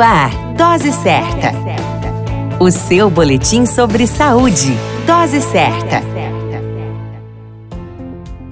Ar, Dose Certa. O seu boletim sobre saúde. Dose Certa.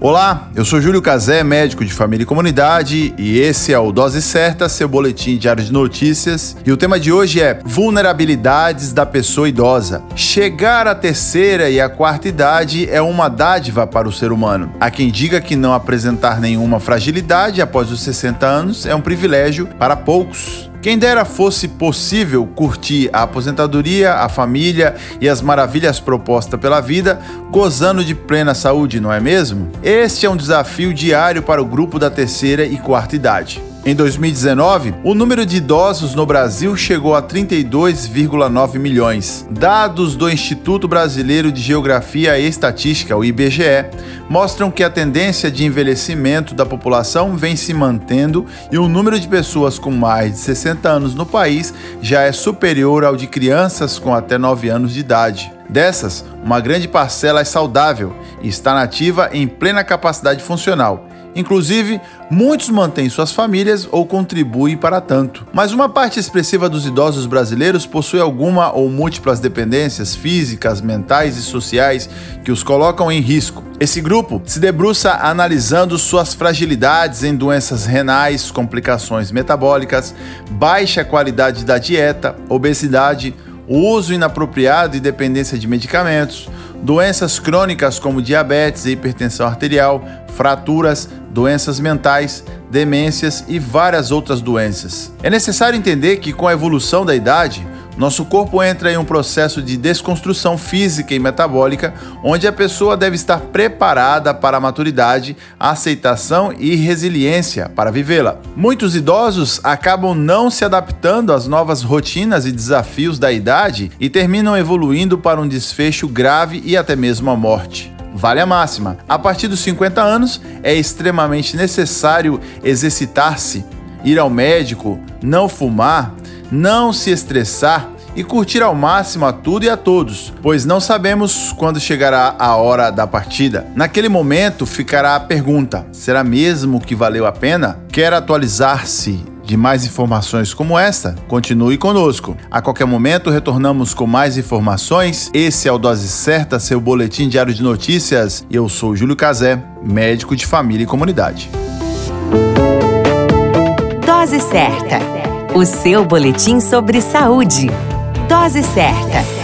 Olá, eu sou Júlio Cazé, médico de família e comunidade, e esse é o Dose Certa, seu boletim diário de notícias. E o tema de hoje é vulnerabilidades da pessoa idosa. Chegar à terceira e à quarta idade é uma dádiva para o ser humano. Há quem diga que não apresentar nenhuma fragilidade após os 60 anos é um privilégio para poucos. Quem dera fosse possível curtir a aposentadoria, a família e as maravilhas propostas pela vida, gozando de plena saúde, não é mesmo? Este é um desafio diário para o grupo da terceira e quarta idade. Em 2019, o número de idosos no Brasil chegou a 32,9 milhões. Dados do Instituto Brasileiro de Geografia e Estatística, o IBGE, mostram que a tendência de envelhecimento da população vem se mantendo e o número de pessoas com mais de 60 anos no país já é superior ao de crianças com até 9 anos de idade. Dessas, uma grande parcela é saudável e está nativa em plena capacidade funcional Inclusive, muitos mantêm suas famílias ou contribuem para tanto. Mas uma parte expressiva dos idosos brasileiros possui alguma ou múltiplas dependências físicas, mentais e sociais que os colocam em risco. Esse grupo se debruça analisando suas fragilidades em doenças renais, complicações metabólicas, baixa qualidade da dieta, obesidade, uso inapropriado e dependência de medicamentos, doenças crônicas como diabetes e hipertensão arterial, fraturas, doenças mentais, demências e várias outras doenças. É necessário entender que, com a evolução da idade, nosso corpo entra em um processo de desconstrução física e metabólica, onde a pessoa deve estar preparada para a maturidade, a aceitação e resiliência para vivê-la. Muitos idosos acabam não se adaptando às novas rotinas e desafios da idade e terminam evoluindo para um desfecho grave e até mesmo a morte. Vale a máxima. A partir dos 50 anos é extremamente necessário exercitar-se, ir ao médico, não fumar, não se estressar e curtir ao máximo a tudo e a todos, pois não sabemos quando chegará a hora da partida. Naquele momento ficará a pergunta: será mesmo que valeu a pena? Quer atualizar-se de mais informações como esta, continue conosco. A qualquer momento retornamos com mais informações. Esse é o Dose Certa, seu boletim diário de notícias. Eu sou Júlio Cazé, médico de família e comunidade. Dose Certa, o seu boletim sobre saúde. Dose certa